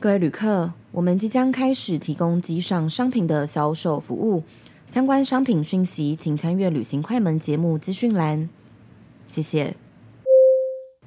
各位旅客，我们即将开始提供机上商品的销售服务，相关商品讯息请参阅旅行快门节目资讯栏。谢谢。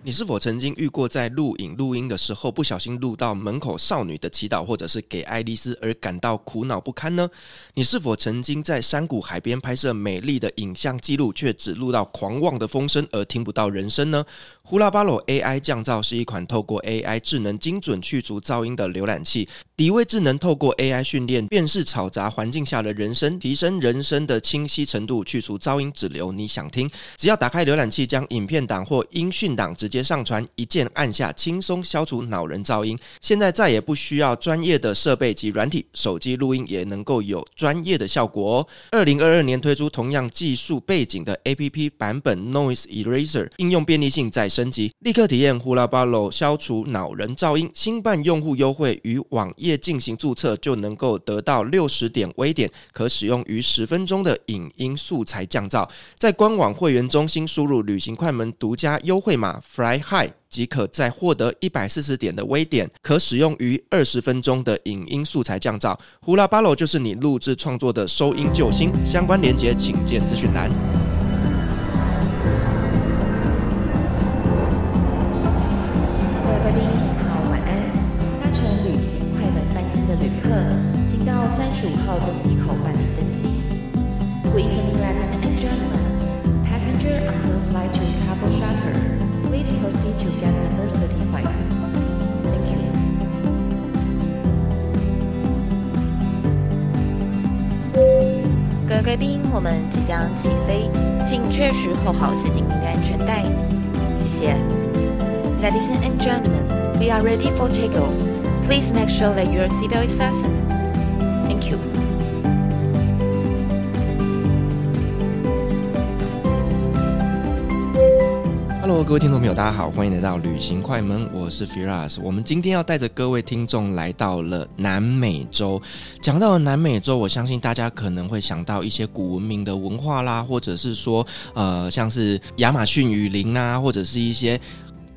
你是否曾经遇过在录影录音的时候不小心录到门口少女的祈祷，或者是给爱丽丝而感到苦恼不堪呢？你是否曾经在山谷海边拍摄美丽的影像记录，却只录到狂妄的风声而听不到人声呢？呼啦巴罗 AI 降噪是一款透过 AI 智能精准去除噪音的浏览器。迪威智能透过 AI 训练，辨识嘈杂环境下的人声，提升人声的清晰程度，去除噪音，只留你想听。只要打开浏览器，将影片档或音讯档直接上传，一键按下，轻松消除恼人噪音。现在再也不需要专业的设备及软体，手机录音也能够有专业的效果哦。二零二二年推出同样技术背景的 APP 版本 Noise Eraser，应用便利性再升级，立刻体验呼啦巴罗消除恼人噪音。新办用户优惠与网页。进行注册就能够得到六十点微点，可使用于十分钟的影音素材降噪。在官网会员中心输入旅行快门独家优惠码 Fly high 即可再获得一百四十点的微点可使用于二十分钟的影音素材降噪。呼啦巴罗就是你录制创作的收音救星相关链接请见资讯栏。各位贵宾你好晚安。搭乘旅行快门班机的旅客请到三十五号登机口办理登机。Please leave letters and journal passenger on the fly to table please proceed to gate number thirty-five. Thank you. 各位贵宾，我们即将起飞，请确实扣好系紧您的安全带。谢谢。Ladies and gentlemen, we are ready for takeoff. Please make sure that your seatbelt is fastened. 各位听众朋友，大家好，欢迎来到旅行快门，我是 Firas。我们今天要带着各位听众来到了南美洲。讲到了南美洲，我相信大家可能会想到一些古文明的文化啦，或者是说，呃，像是亚马逊雨林啊，或者是一些。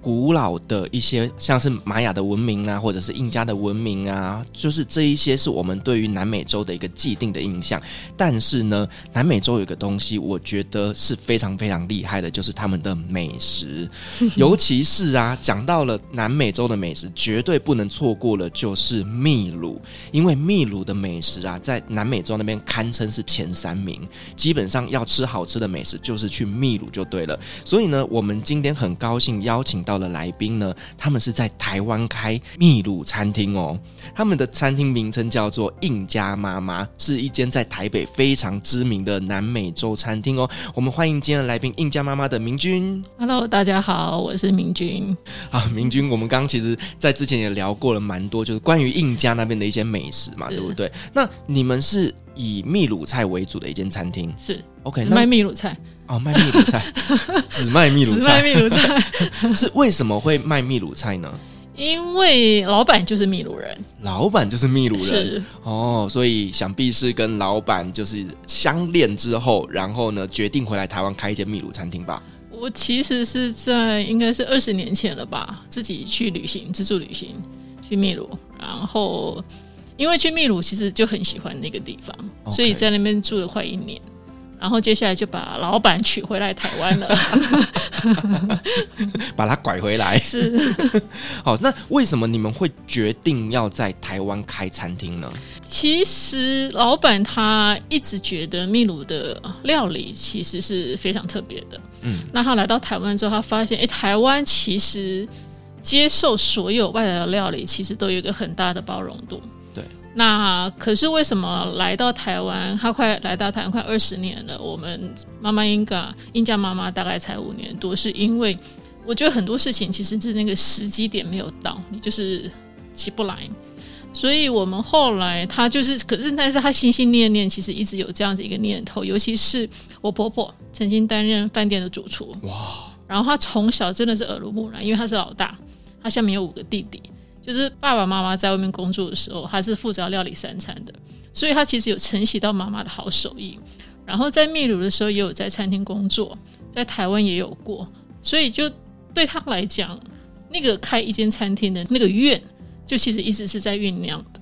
古老的一些像是玛雅的文明啊，或者是印加的文明啊，就是这一些是我们对于南美洲的一个既定的印象。但是呢，南美洲有一个东西，我觉得是非常非常厉害的，就是他们的美食。尤其是啊，讲到了南美洲的美食，绝对不能错过了，就是秘鲁。因为秘鲁的美食啊，在南美洲那边堪称是前三名。基本上要吃好吃的美食，就是去秘鲁就对了。所以呢，我们今天很高兴邀请到。到的来宾呢，他们是在台湾开秘鲁餐厅哦。他们的餐厅名称叫做印加妈妈，是一间在台北非常知名的南美洲餐厅哦。我们欢迎今天的来宾印加妈妈的明君。Hello，大家好，我是明君。啊，明君，我们刚刚其实在之前也聊过了蛮多，就是关于印加那边的一些美食嘛，对不对？那你们是以秘鲁菜为主的一间餐厅，是 OK？卖秘鲁菜。哦，卖秘鲁菜，只卖秘鲁菜，只卖秘鲁菜，是为什么会卖秘鲁菜呢？因为老板就是秘鲁人，老板就是秘鲁人，是哦，所以想必是跟老板就是相恋之后，然后呢，决定回来台湾开一间秘鲁餐厅吧。我其实是在应该是二十年前了吧，自己去旅行，自助旅行去秘鲁，然后因为去秘鲁其实就很喜欢那个地方.所以在那边住了快一年。然后接下来就把老板娶回来台湾了，把他拐回来。是，好，那为什么你们会决定要在台湾开餐厅呢？其实老板他一直觉得秘鲁的料理其实是非常特别的。嗯，那他来到台湾之后，他发现，哎，台湾其实接受所有外来的料理，其实都有一个很大的包容度。那可是为什么来到台湾？他快来到台湾快二十年了。我们妈妈英加英加妈妈大概才五年多，是因为我觉得很多事情其实是那个时机点没有到，你就是起不来。所以我们后来他就是，可是但是他心心念念，其实一直有这样子一个念头。尤其是我婆婆曾经担任饭店的主厨，哇！然后他从小真的是耳濡目染，因为他是老大，他下面有五个弟弟。就是爸爸妈妈在外面工作的时候，他是负责料理三餐的，所以他其实有承袭到妈妈的好手艺。然后在秘鲁的时候也有在餐厅工作，在台湾也有过，所以就对他来讲，那个开一间餐厅的那个愿就其实一直是在酝酿的。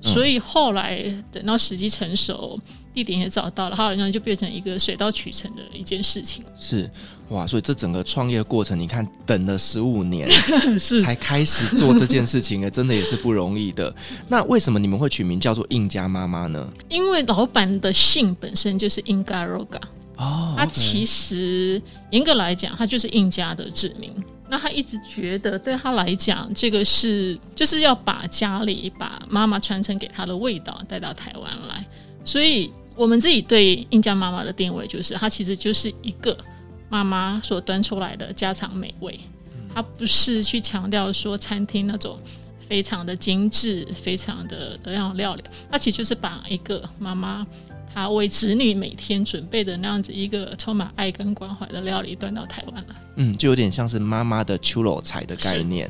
所以后来等到时机成熟，地点也找到了，他好像就变成一个水到渠成的一件事情。是哇，所以这整个创业过程，你看等了十五年 是才开始做这件事情，真的也是不容易的。那为什么你们会取名叫做印加妈妈呢？因为老板的姓本身就是 Ingaroga 哦，他其实严格来讲，他就是印加的子名。那他一直觉得，对他来讲，这个是就是要把家里把妈妈传承给他的味道带到台湾来。所以，我们自己对印加妈妈的定位就是，它其实就是一个妈妈所端出来的家常美味。它不是去强调说餐厅那种非常的精致、非常的那样料理，它其实就是把一个妈妈。他为子女每天准备的那样子一个充满爱跟关怀的料理端到台湾来，嗯，就有点像是妈妈的秋老菜的概念。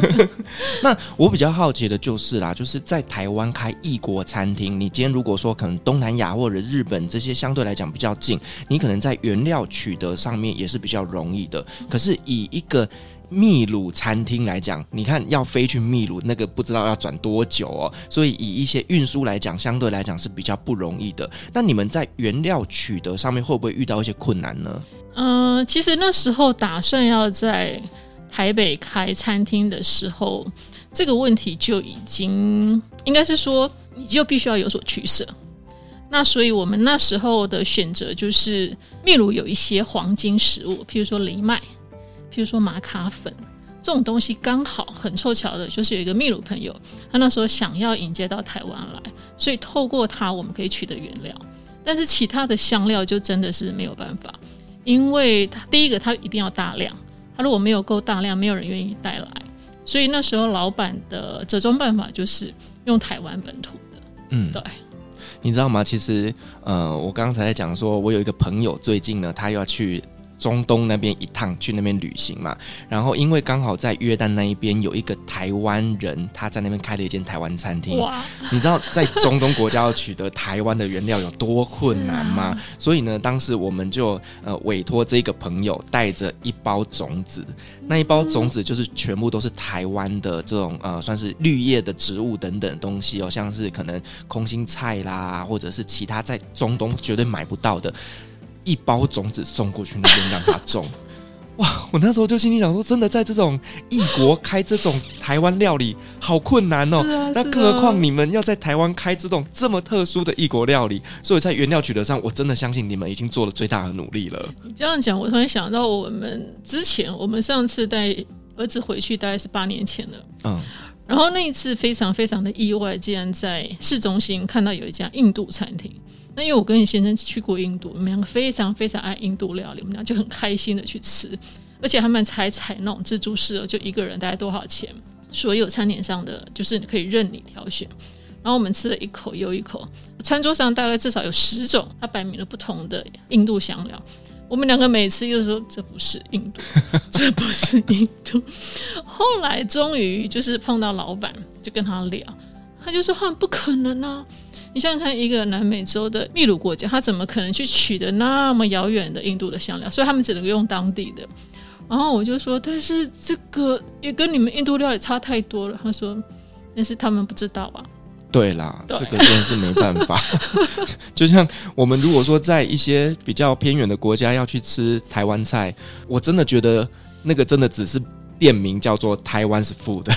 那我比较好奇的就是啦，就是在台湾开异国餐厅，你今天如果说可能东南亚或者日本这些相对来讲比较近，你可能在原料取得上面也是比较容易的。可是以一个秘鲁餐厅来讲，你看要飞去秘鲁，那个不知道要转多久哦。所以以一些运输来讲，相对来讲是比较不容易的。那你们在原料取得上面会不会遇到一些困难呢？嗯、其实那时候打算要在台北开餐厅的时候，这个问题就已经应该是说，你就必须要有所取舍。那所以我们那时候的选择就是，秘鲁有一些黄金食物，譬如说藜麦。比如说马卡粉这种东西，刚好很凑巧的，就是有一个秘鲁朋友，他那时候想要引接到台湾来，所以透过他我们可以取得原料。但是其他的香料就真的是没有办法，因为他第一个他一定要大量，他如果没有够大量，没有人愿意带来。所以那时候老板的折中办法就是用台湾本土的。嗯，对，你知道吗？其实，呃，我刚才在讲说，我有一个朋友最近呢，他要去。中东那边一趟去那边旅行嘛，然后因为刚好在约旦那一边有一个台湾人，他在那边开了一间台湾餐厅。哇！你知道在中东国家要取得台湾的原料有多困难吗？啊、所以呢，当时我们就呃委托这个朋友带着一包种子，那一包种子就是全部都是台湾的这种呃算是绿叶的植物等等东西哦，像是可能空心菜啦，或者是其他在中东绝对买不到的。一包种子送过去那边让他种，哇！我那时候就心里想说，真的在这种异国开这种台湾料理好困难哦。那更何况你们要在台湾开这种这么特殊的异国料理，所以在原料取得上，我真的相信你们已经做了最大的努力了。你这样讲，我突然想到，我们之前我们上次带儿子回去，大概是八年前了。嗯，然后那一次非常非常的意外，竟然在市中心看到有一家印度餐厅。那因为我跟你先生去过印度，我们两个非常非常爱印度料理，我们俩就很开心的去吃，而且他们才采那种自助式，就一个人大概多少钱？所有餐点上的就是可以任你挑选。然后我们吃了一口又一口，餐桌上大概至少有十种，它摆明了不同的印度香料。我们两个每次又说这不是印度，这不是印度。后来终于就是碰到老板，就跟他聊，他就说：“很不可能啊。”你想想看，一个南美洲的秘鲁国家，他怎么可能去取得那么遥远的印度的香料？所以他们只能用当地的。然后我就说，但是这个也跟你们印度料理差太多了。他说，但是他们不知道啊。对啦，对这个真的是没办法。就像我们如果说在一些比较偏远的国家要去吃台湾菜，我真的觉得那个真的只是店名叫做台湾是 food。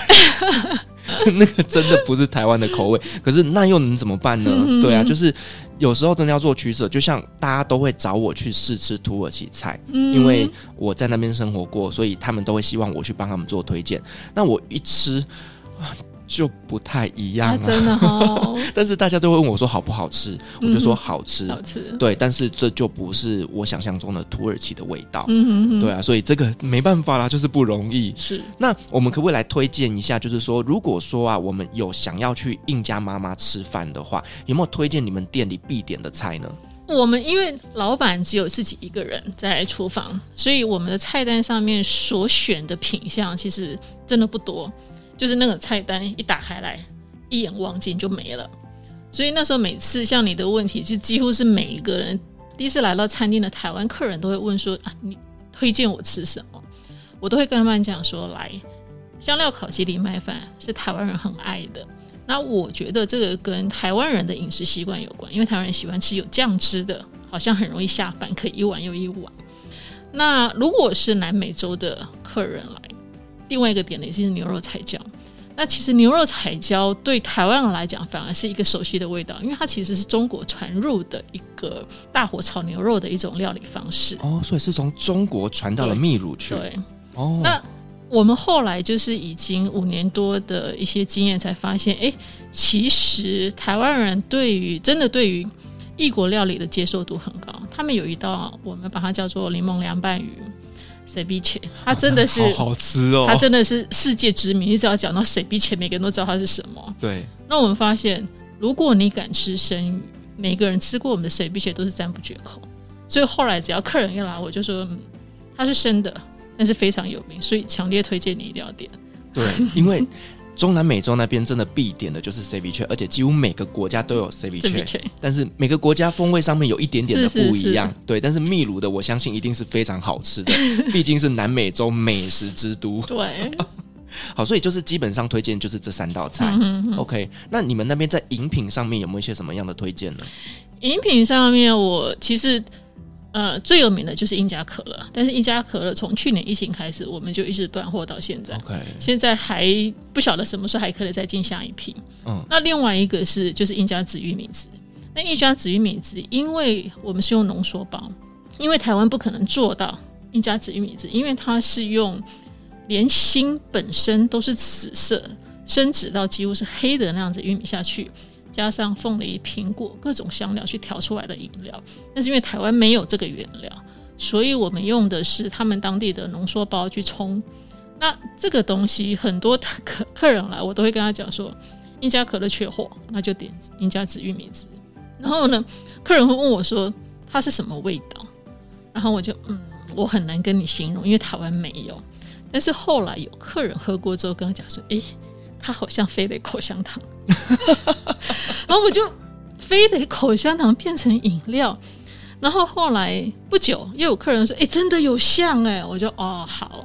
那个真的不是台湾的口味，可是那又能怎么办呢？嗯、对啊，就是有时候真的要做取舍。就像大家都会找我去试吃土耳其菜，嗯、因为我在那边生活过，所以他们都会希望我去帮他们做推荐。那我一吃。就不太一样啊，真的哦。但是大家都会问我说好不好吃，我就说好吃，好吃。对，但是这就不是我想象中的土耳其的味道。嗯哼哼，对啊，所以这个没办法啦，就是不容易。是。那我们可不可以来推荐一下？就是说，如果说啊，我们有想要去印家妈妈吃饭的话，有没有推荐你们店里必点的菜呢？我们因为老板只有自己一个人在厨房，所以我们的菜单上面所选的品相其实真的不多。就是那个菜单一打开来，一眼望尽就没了。所以那时候每次像你的问题，就几乎是每一个人第一次来到餐厅的台湾客人都会问说：“啊，你推荐我吃什么？”我都会跟他们讲说：“来，香料烤鸡藜麦饭是台湾人很爱的。那我觉得这个跟台湾人的饮食习惯有关，因为台湾人喜欢吃有酱汁的，好像很容易下饭，可以一碗又一碗。那如果是南美洲的客人了，另外一个点呢，就是牛肉彩椒。那其实牛肉彩椒对台湾人来讲反而是一个熟悉的味道，因为它其实是中国传入的一个大火炒牛肉的一种料理方式。哦，所以是从中国传到了秘鲁去。对，哦，那我们后来就是已经五年多的一些经验，才发现，哎，其实台湾人对于真的对于异国料理的接受度很高。他们有一道，我们把它叫做柠檬凉拌鱼。ceviche，它真的是好好吃哦，它真的是世界知名。你只要讲到 ceviche，每个人都知道它是什么。对。那我们发现，如果你敢吃生鱼，每个人吃过我们的 ceviche 都是赞不绝口。所以后来只要客人一来，我就说，嗯，它是生的，但是非常有名，所以强烈推荐你一定要点。对，因为。中南美洲那边真的必点的就是 ceviche，而且几乎每个国家都有 ceviche，但是每个国家风味上面有一点点的不一样。是是是对，但是秘鲁的我相信一定是非常好吃的，毕竟是南美洲美食之都。对，好，所以就是基本上推荐就是这三道菜。嗯、哼哼 OK，那你们那边在饮品上面有没有一些什么样的推荐呢？饮品上面，我其实。呃，最有名的就是英加可乐，但是英加可乐从去年疫情开始，我们就一直断货到现在。现在还不晓得什么时候还可以再进下一批。嗯，那另外一个是就是英加紫玉米汁。那英加紫玉米汁，因为我们是用浓缩包，因为台湾不可能做到英加紫玉米汁，因为它是用连芯本身都是紫色，深紫到几乎是黑的那样子玉米下去。加上凤梨、苹果各种香料去调出来的饮料，但是因为台湾没有这个原料，所以我们用的是他们当地的浓缩包去冲。那这个东西很多客客人来，我都会跟他讲说，英加可乐缺货，那就点英加紫玉米汁。然后呢，客人会问我说它是什么味道，然后我就嗯，我很难跟你形容，因为台湾没有。但是后来有客人喝过之后跟他讲说，诶。它好像飞雷口香糖，然后我就飞雷口香糖变成饮料，然后后来不久又有客人说：“哎，真的有像哎！”我就哦好，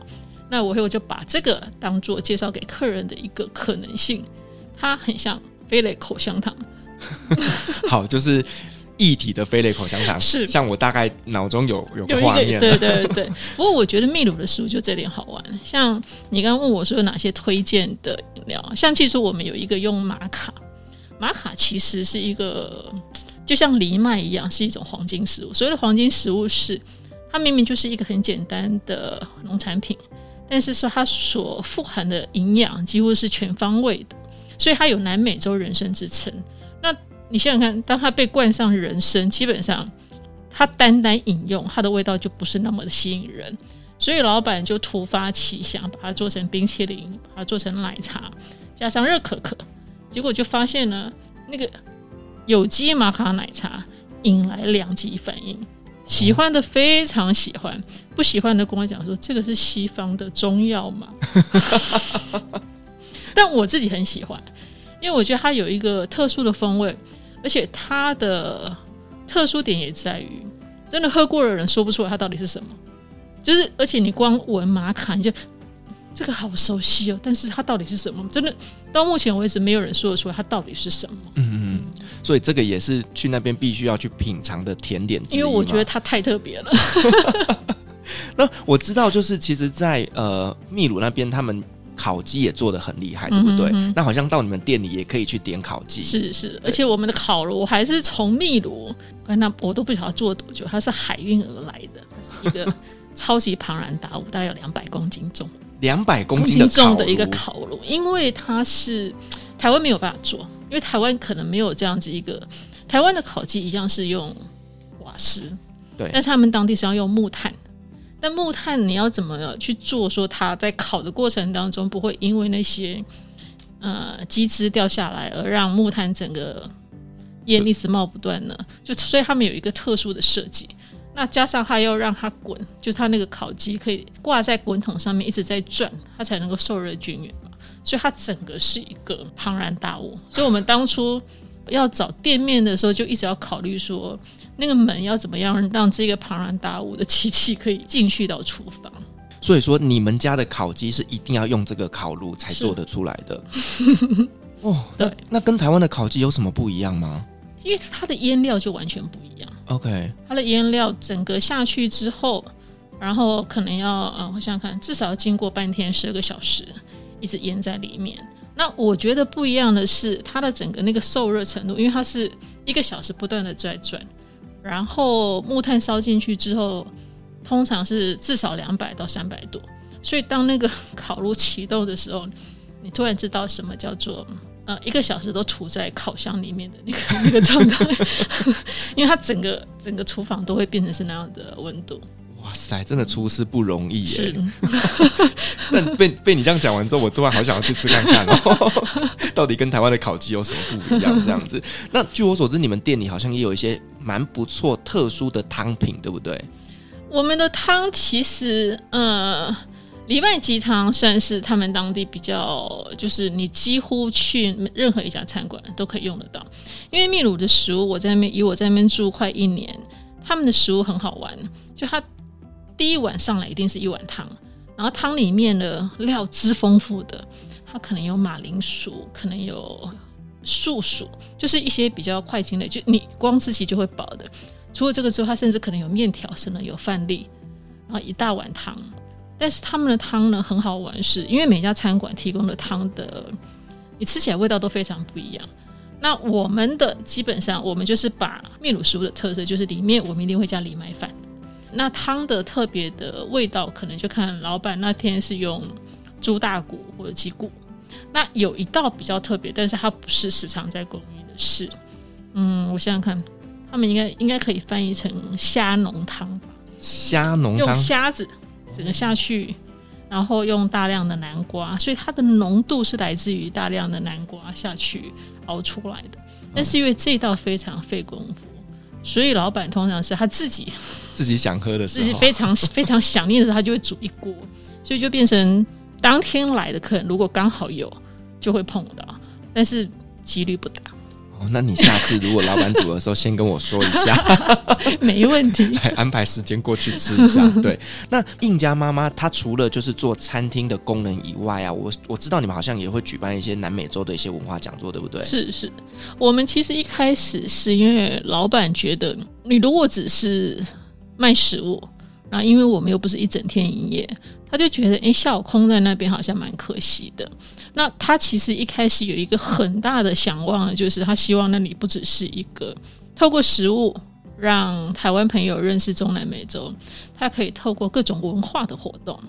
那我我就把这个当做介绍给客人的一个可能性，它很像飞雷口香糖。好，就是。液体的飞雷口香糖 是，像我大概脑中有有个画面，对 对对。不过我觉得秘鲁的食物就这点好玩。像你刚刚问我说有哪些推荐的饮料，像其实我们有一个用玛卡，玛卡其实是一个就像藜麦一样，是一种黄金食物。所谓的黄金食物是它明明就是一个很简单的农产品，但是说它所富含的营养几乎是全方位的，所以它有南美洲人参之称。那你想想看，当它被冠上人参，基本上它单单饮用，它的味道就不是那么的吸引人。所以老板就突发奇想，把它做成冰淇淋，把它做成奶茶，加上热可可，结果就发现呢，那个有机玛卡奶茶引来两极反应，喜欢的非常喜欢，不喜欢的跟我讲说这个是西方的中药嘛。但我自己很喜欢。因为我觉得它有一个特殊的风味，而且它的特殊点也在于，真的喝过的人说不出来它到底是什么。就是，而且你光闻玛卡，你就这个好熟悉哦，但是它到底是什么？真的到目前为止没有人说得出来它到底是什么。嗯嗯，所以这个也是去那边必须要去品尝的甜点。因为我觉得它太特别了。那我知道，就是其实在，在呃秘鲁那边他们。烤鸡也做的很厉害，对不对？那好像到你们店里也可以去点烤鸡。是是，而且我们的烤炉还是从秘鲁，那我都不晓得做多久，它是海运而来的，它是一个 超级庞然大物，大概有两百公斤重，两百公斤重的一个烤炉，因为它是台湾没有办法做，因为台湾可能没有这样子一个台湾的烤鸡一样是用瓦斯，对，但是他们当地是要用木炭。但木炭你要怎么去做？说它在烤的过程当中不会因为那些呃鸡汁掉下来而让木炭整个烟一直冒不断呢？就所以他们有一个特殊的设计。那加上它要让它滚，就是它那个烤鸡可以挂在滚筒上面一直在转，它才能够受热均匀嘛。所以它整个是一个庞然大物。所以我们当初要找店面的时候，就一直要考虑说。那个门要怎么样让这个庞然大物的机器可以进去到厨房？所以说你们家的烤鸡是一定要用这个烤炉才做得出来的。哦，对，那跟台湾的烤鸡有什么不一样吗？因为它的腌料就完全不一样。OK，它的腌料整个下去之后，然后可能要嗯，我想想看，至少要经过半天十二个小时，一直腌在里面。那我觉得不一样的是，它的整个那个受热程度，因为它是一个小时不断的在转，然后木炭烧进去之后，通常是至少两百到三百度，所以当那个 烤炉启动的时候，你突然知道什么叫做呃一个小时都处在烤箱里面的那个 那个状态，因为它整个整个厨房都会变成是那样的温度。哇塞，真的厨师不容易耶！但被被你这样讲完之后，我突然好想要去吃看看哦，到底跟台湾的烤鸡有什么不一样？这样子。那据我所知，你们店里好像也有一些蛮不错、特殊的汤品，对不对？我们的汤其实，呃，藜麦鸡汤算是他们当地比较，就是你几乎去任何一家餐馆都可以用得到。因为秘鲁的食物，我在那边，以我在那边住快一年，他们的食物很好玩，就它。第一碗上来一定是一碗汤，然后汤里面的料汁丰富的，它可能有马铃薯，可能有树薯，就是一些比较快进的，就你光吃起就会饱的。除了这个之外，它甚至可能有面条，甚至有饭粒，然后一大碗汤。但是他们的汤呢，很好玩是，因为每家餐馆提供的汤的，你吃起来味道都非常不一样。那我们的基本上，我们就是把秘鲁食物的特色，就是里面我们一定会加藜麦饭。那汤的特别的味道，可能就看老板那天是用猪大骨或者鸡骨。那有一道比较特别，但是它不是时常在供应的是，嗯，我想想看，他们应该应该可以翻译成虾浓汤吧？虾浓汤，用虾子整个下去，然后用大量的南瓜，所以它的浓度是来自于大量的南瓜下去熬出来的。但是因为这道非常费功夫，所以老板通常是他自己。自己想喝的时候，自己非常非常想念的时候，他就会煮一锅，所以就变成当天来的客人，如果刚好有，就会碰到，但是几率不大。哦，那你下次如果老板煮的时候，先跟我说一下，没问题，来安排时间过去吃一下。对，那印家妈妈她除了就是做餐厅的功能以外啊，我我知道你们好像也会举办一些南美洲的一些文化讲座，对不对？是是，我们其实一开始是因为老板觉得，你如果只是卖食物，然后因为我们又不是一整天营业，他就觉得哎，下午空在那边好像蛮可惜的。那他其实一开始有一个很大的想望，就是他希望那里不只是一个透过食物让台湾朋友认识中南美洲，他可以透过各种文化的活动。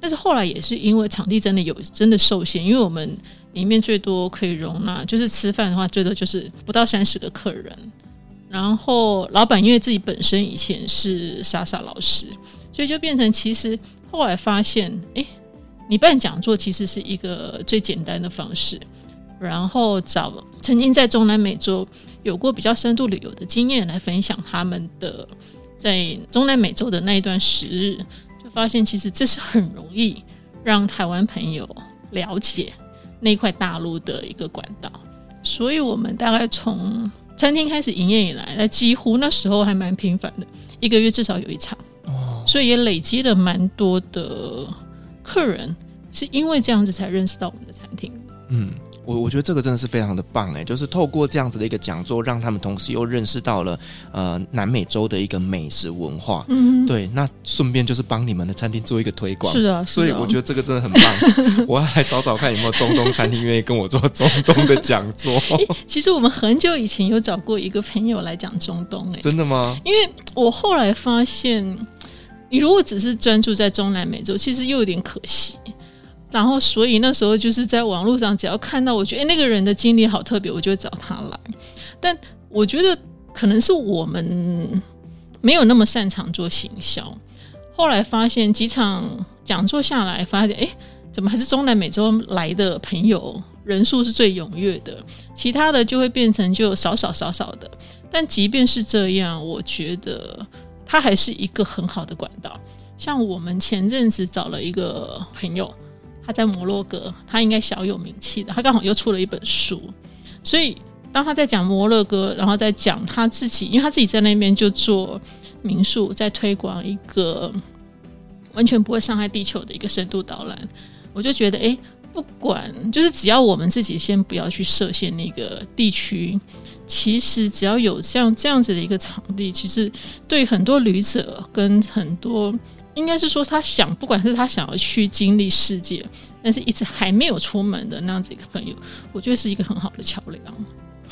但是后来也是因为场地真的有真的受限，因为我们里面最多可以容纳，就是吃饭的话，最多就是不到三十个客人。然后老板因为自己本身以前是莎莎老师，所以就变成其实后来发现，哎，你办讲座其实是一个最简单的方式。然后找曾经在中南美洲有过比较深度旅游的经验来分享他们的在中南美洲的那一段时日，就发现其实这是很容易让台湾朋友了解那块大陆的一个管道。所以我们大概从餐厅开始营业以来，那几乎那时候还蛮频繁的，一个月至少有一场，哦，所以也累积了蛮多的客人，是因为这样子才认识到我们的餐厅。嗯。我我觉得这个真的是非常的棒哎，就是透过这样子的一个讲座，让他们同时又认识到了呃南美洲的一个美食文化。嗯，对，那顺便就是帮你们的餐厅做一个推广。是啊，所以我觉得这个真的很棒。我要来找找看有没有中东餐厅愿意跟我做中东的讲座。其实我们很久以前有找过一个朋友来讲中东哎，真的吗？因为我后来发现，你如果只是专注在中南美洲，其实又有点可惜。然后，所以那时候就是在网络上，只要看到我觉得那个人的经历好特别，我就会找他来。但我觉得可能是我们没有那么擅长做行销。后来发现几场讲座下来，发现哎，怎么还是中南美洲来的朋友人数是最踊跃的，其他的就会变成就少少少少的。但即便是这样，我觉得他还是一个很好的管道。像我们前阵子找了一个朋友。他在摩洛哥，他应该小有名气的。他刚好又出了一本书，所以当他在讲摩洛哥，然后在讲他自己，因为他自己在那边就做民宿，在推广一个完全不会伤害地球的一个深度导览。我就觉得，哎，不管就是只要我们自己先不要去设限那个地区，其实只要有像这样子的一个场地，其实对很多旅者跟很多，应该是说他想，不管是他想要去经历世界，但是一直还没有出门的那样子一个朋友，我觉得是一个很好的桥梁。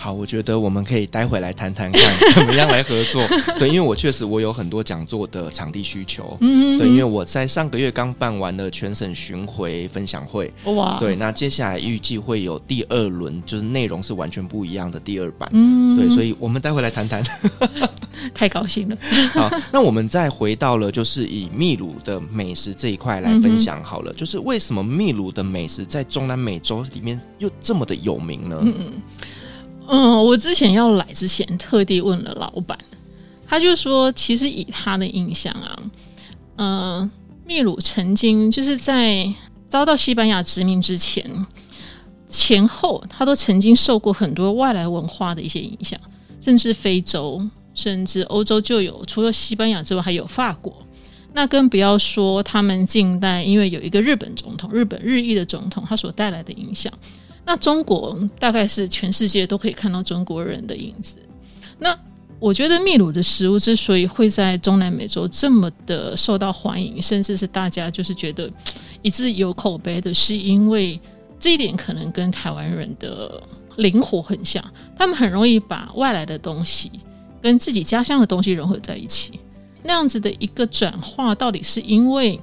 好，我觉得我们可以待会来谈谈看 怎么样来合作。对，因为我确实我有很多讲座的场地需求。嗯，对，因为我在上个月刚办完了全省巡回分享会。哇，对，那接下来预计会有第二轮，就是内容是完全不一样的第二版。嗯，对，所以我们待会来谈谈。太高兴了。好，那我们再回到了就是以秘鲁的美食这一块来分享好了，嗯、就是为什么秘鲁的美食在中南美洲里面又这么的有名呢？嗯嗯。嗯，我之前要来之前特地问了老板，他就说，其实以他的印象啊，嗯，秘鲁曾经就是在遭到西班牙殖民之前前后，他都曾经受过很多外来文化的一些影响，甚至非洲，甚至欧洲就有，除了西班牙之外，还有法国。那更不要说他们近代，因为有一个日本总统，日本日裔的总统，他所带来的影响。那中国大概是全世界都可以看到中国人的影子。那我觉得秘鲁的食物之所以会在中南美洲这么的受到欢迎，甚至是大家就是觉得一致有口碑的，是因为这一点可能跟台湾人的灵活很像，他们很容易把外来的东西跟自己家乡的东西融合在一起。那样子的一个转化，到底是因为？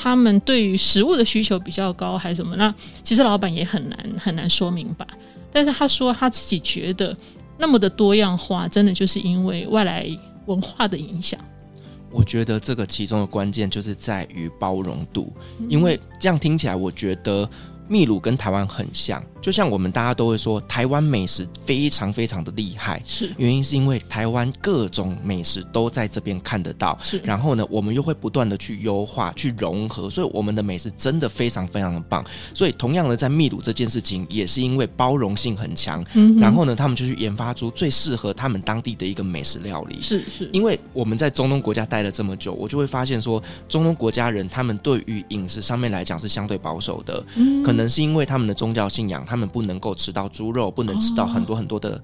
他们对于食物的需求比较高，还是什么？那其实老板也很难很难说明白。但是他说他自己觉得那么的多样化，真的就是因为外来文化的影响。我觉得这个其中的关键就是在于包容度，因为这样听起来，我觉得秘鲁跟台湾很像。就像我们大家都会说，台湾美食非常非常的厉害，是。原因是因为台湾各种美食都在这边看得到，是。然后呢，我们又会不断的去优化、去融合，所以我们的美食真的非常非常的棒。所以同样的，在秘鲁这件事情也是因为包容性很强，嗯，然后呢，他们就去研发出最适合他们当地的一个美食料理。是是，因为我们在中东国家待了这么久，我就会发现说，中东国家人他们对于饮食上面来讲是相对保守的，嗯，可能是因为他们的宗教信仰。他们不能够吃到猪肉，不能吃到很多很多的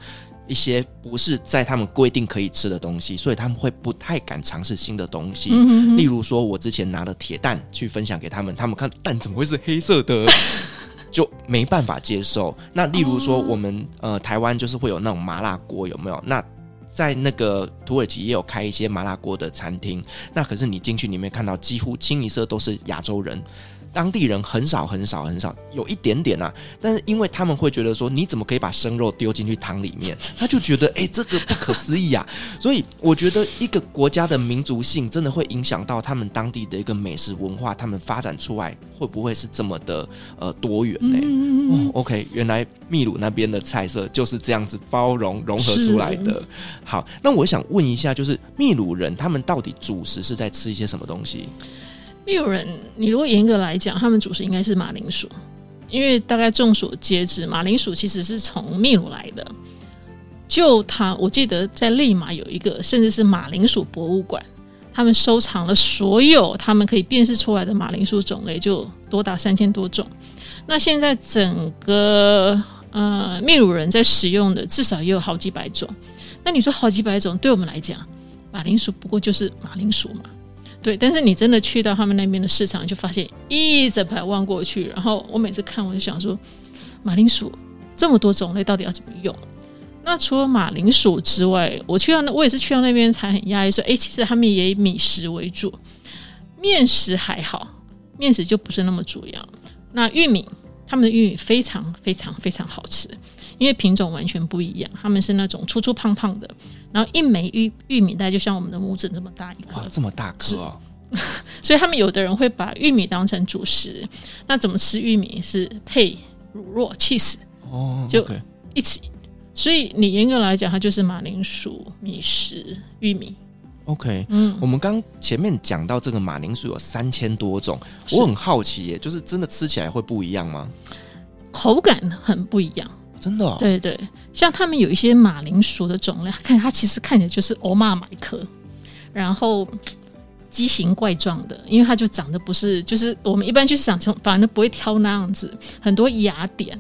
一些不是在他们规定可以吃的东西，所以他们会不太敢尝试新的东西。例如说，我之前拿了铁蛋去分享给他们，他们看蛋怎么会是黑色的，就没办法接受。那例如说，我们呃台湾就是会有那种麻辣锅，有没有？那在那个土耳其也有开一些麻辣锅的餐厅，那可是你进去里面看到几乎清一色都是亚洲人。当地人很少很少很少，有一点点啊，但是因为他们会觉得说，你怎么可以把生肉丢进去汤里面？他就觉得，哎、欸，这个不可思议啊！所以我觉得一个国家的民族性真的会影响到他们当地的一个美食文化，他们发展出来会不会是这么的呃多元呢？哦，OK，原来秘鲁那边的菜色就是这样子包容融合出来的。好，那我想问一下，就是秘鲁人他们到底主食是在吃一些什么东西？秘鲁人，你如果严格来讲，他们主食应该是马铃薯，因为大概众所皆知，马铃薯其实是从秘鲁来的。就他，我记得在利马有一个，甚至是马铃薯博物馆，他们收藏了所有他们可以辨识出来的马铃薯种类，就多达三千多种。那现在整个呃秘鲁人在使用的至少也有好几百种。那你说好几百种，对我们来讲，马铃薯不过就是马铃薯嘛。对，但是你真的去到他们那边的市场，就发现一整排望过去，然后我每次看，我就想说，马铃薯这么多种类，到底要怎么用？那除了马铃薯之外，我去到那，我也是去到那边才很讶异，说，哎，其实他们也以米食为主，面食还好，面食就不是那么主要。那玉米，他们的玉米非常非常非常好吃。因为品种完全不一样，他们是那种粗粗胖胖的，然后一枚玉玉米大概就像我们的拇指这么大一颗，这么大颗哦。所以他们有的人会把玉米当成主食，那怎么吃玉米是配乳酪、起司哦，就一起。所以你严格来讲，它就是马铃薯、米食、玉米。OK，嗯，我们刚前面讲到这个马铃薯有三千多种，我很好奇耶，就是真的吃起来会不一样吗？口感很不一样。真的、哦，对对，像他们有一些马铃薯的种类，看它其实看起来就是欧玛买克，然后畸形怪状的，因为它就长得不是，就是我们一般去市场中反正不会挑那样子，很多芽点，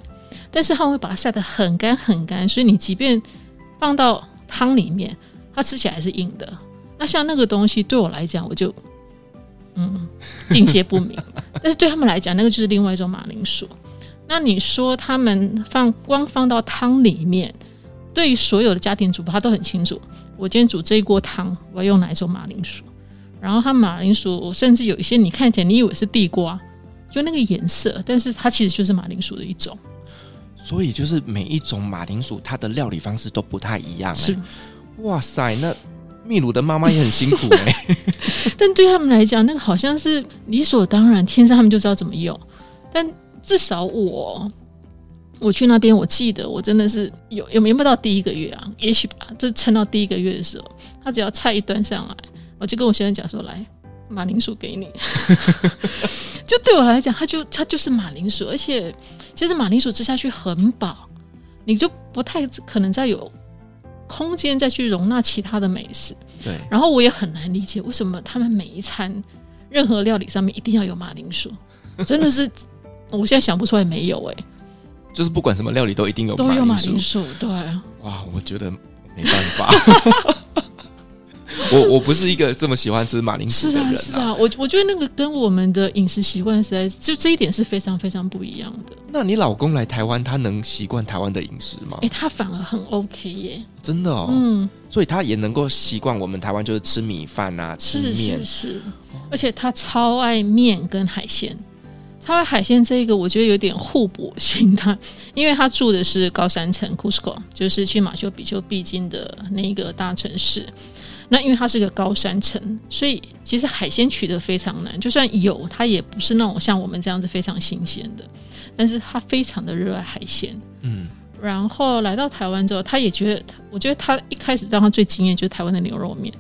但是他们会把它晒得很干很干，所以你即便放到汤里面，它吃起来是硬的。那像那个东西对我来讲，我就嗯敬谢不明，但是对他们来讲，那个就是另外一种马铃薯。那你说他们放光放到汤里面，对于所有的家庭主妇，他都很清楚。我今天煮这一锅汤，我要用哪一种马铃薯？然后它马铃薯，甚至有一些你看起来你以为是地瓜，就那个颜色，但是它其实就是马铃薯的一种。所以就是每一种马铃薯，它的料理方式都不太一样，欸。是，哇塞，那秘鲁的妈妈也很辛苦哎，欸。但对他们来讲，那个好像是理所当然，天生他们就知道怎么用。但至少我，我去那边，我记得我真的是有有没有到第一个月啊？也许吧，这撑到第一个月的时候，他只要菜一端上来。我就跟我先生讲说：“来，马铃薯给你。”就对我来讲，它就它就是马铃薯，而且其实马铃薯吃下去很饱，你就不太可能再有空间再去容纳其他的美食。对。然后我也很难理解为什么他们每一餐任何料理上面一定要有马铃薯，真的是我现在想不出来没有哎、欸。就是不管什么料理都一定有都有马铃薯，对。哇，我觉得没办法。我我不是一个这么喜欢吃马铃薯的人，啊。是啊，是啊，我我觉得那个跟我们的饮食习惯实在就这一点是非常非常不一样的。那你老公来台湾，他能习惯台湾的饮食吗？哎，他反而很 OK 耶，真的哦。嗯，所以他也能够习惯我们台湾就是吃米饭啊，吃面是，而且他超爱面跟海鲜，超爱海鲜这一个我觉得有点互补性。他，因为他住的是高山城 Cusco，就是去马丘比丘必经的那一个大城市。那因为它是个高山城，所以其实海鲜取得非常难。就算有，它也不是那种像我们这样子非常新鲜的。但是他非常的热爱海鲜，嗯。然后来到台湾之后，他也觉得，我觉得他一开始让他最惊艳就是台湾的牛肉面，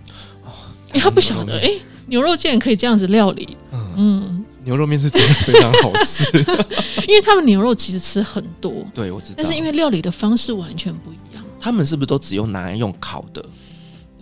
哦，因为他不晓得，哎，牛肉竟然可以这样子料理，嗯。嗯牛肉面是真的非常好吃，因为他们牛肉其实吃很多，对，我知道。但是因为料理的方式完全不一样，他们是不是都只用拿来用烤的？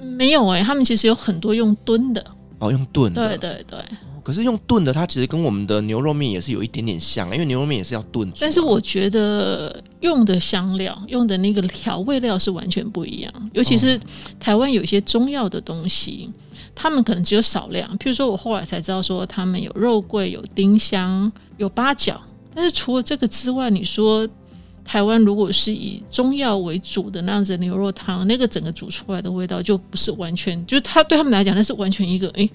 没有哎、欸，他们其实有很多用炖的哦，用炖的，对对对。可是用炖的，它其实跟我们的牛肉面也是有一点点像，因为牛肉面也是要炖煮。但是我觉得用的香料、用的那个调味料是完全不一样。尤其是台湾有一些中药的东西，他们可能只有少量。譬如说，我后来才知道说，他们有肉桂、有丁香、有八角。但是除了这个之外，你说。台湾如果是以中药为主的那样子的牛肉汤，那个整个煮出来的味道就不是完全，就是它对他们来讲那是完全一个诶、欸、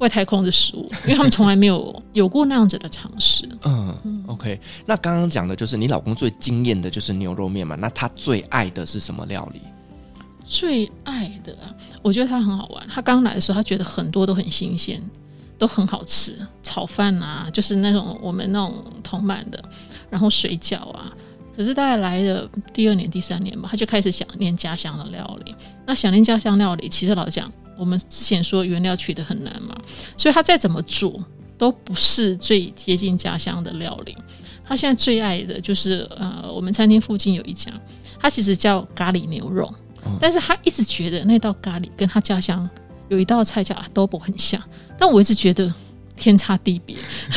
外太空的食物，因为他们从来没有 有过那样子的尝试。嗯，嗯，OK。那刚刚讲的就是你老公最惊艳的就是牛肉面嘛？那他最爱的是什么料理？最爱的，我觉得他很好玩。他刚来的时候，他觉得很多都很新鲜，都很好吃。炒饭啊，就是那种我们那种铜板的，然后水饺啊。可是大概来的第二年、第三年吧，他就开始想念家乡的料理。那想念家乡料理，其实老实讲，我们之前说原料取得很难嘛，所以他再怎么做都不是最接近家乡的料理。他现在最爱的就是呃，我们餐厅附近有一家，他其实叫咖喱牛肉，但是他一直觉得那道咖喱跟他家乡有一道菜叫 adobo 很像，但我一直觉得。天差地别，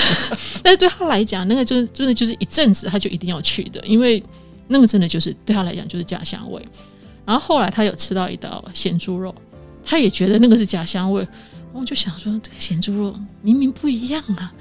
但是对他来讲，那个就是真的就是一阵子，他就一定要去的，因为那个真的就是对他来讲就是家乡味。然后后来他有吃到一道咸猪肉，他也觉得那个是假香味。我就想说，这个咸猪肉明明不一样啊。